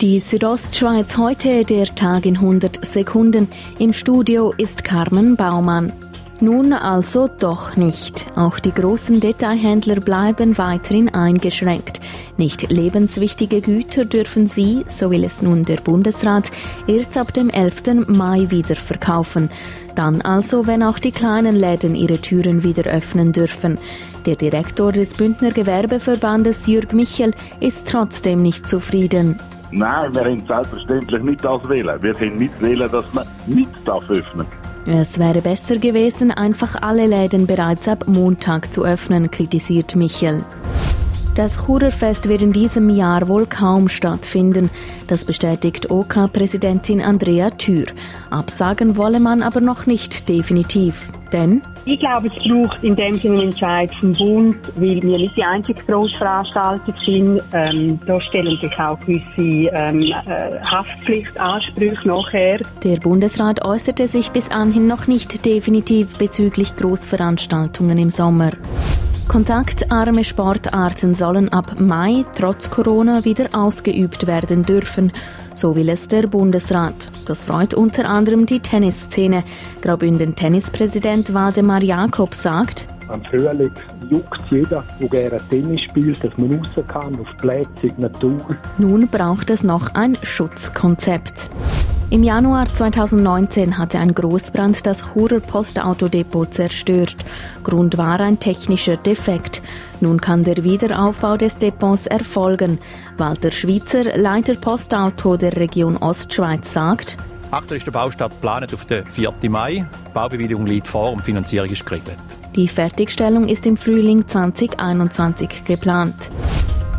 Die Südostschweiz heute, der Tag in 100 Sekunden. Im Studio ist Carmen Baumann. Nun also doch nicht. Auch die großen Detailhändler bleiben weiterhin eingeschränkt. Nicht lebenswichtige Güter dürfen sie, so will es nun der Bundesrat, erst ab dem 11. Mai wieder verkaufen. Dann also, wenn auch die kleinen Läden ihre Türen wieder öffnen dürfen. Der Direktor des Bündner Gewerbeverbandes Jürg Michel ist trotzdem nicht zufrieden. Nein, wir haben selbstverständlich nicht das wählen. Wir können nicht wählen, dass man nicht öffnen Es wäre besser gewesen, einfach alle Läden bereits ab Montag zu öffnen, kritisiert Michel. Das Churerfest wird in diesem Jahr wohl kaum stattfinden. Das bestätigt OK-Präsidentin Andrea Thür. Absagen wolle man aber noch nicht definitiv. Denn ich glaube, es braucht in dem Sinne einen Entscheid vom Bund, weil wir nicht die einzige Grossveranstaltung sind. Ähm, da stellen sich auch gewisse ähm, äh, Haftpflichtansprüche nachher. Der Bundesrat äußerte sich bis anhin noch nicht definitiv bezüglich Grossveranstaltungen im Sommer. Kontaktarme Sportarten sollen ab Mai trotz Corona wieder ausgeübt werden dürfen. So will es der Bundesrat. Das freut unter anderem die Tennisszene. Graubünden Tennispräsident Waldemar Jakob sagt, am Frühling juckt jeder, der gerne Tennis spielt, dass man raus kann, auf Plätze, Natur. Nun braucht es noch ein Schutzkonzept. Im Januar 2019 hatte ein Großbrand das Churer Postautodepot zerstört. Grund war ein technischer Defekt. Nun kann der Wiederaufbau des Depots erfolgen. Walter Schweizer, Leiter Postauto der Region Ostschweiz, sagt, Aktuell ist der Baustart geplant auf den 4. Mai. Die Baubewilligung liegt vor und die Finanzierung ist geregelt. Die Fertigstellung ist im Frühling 2021 geplant.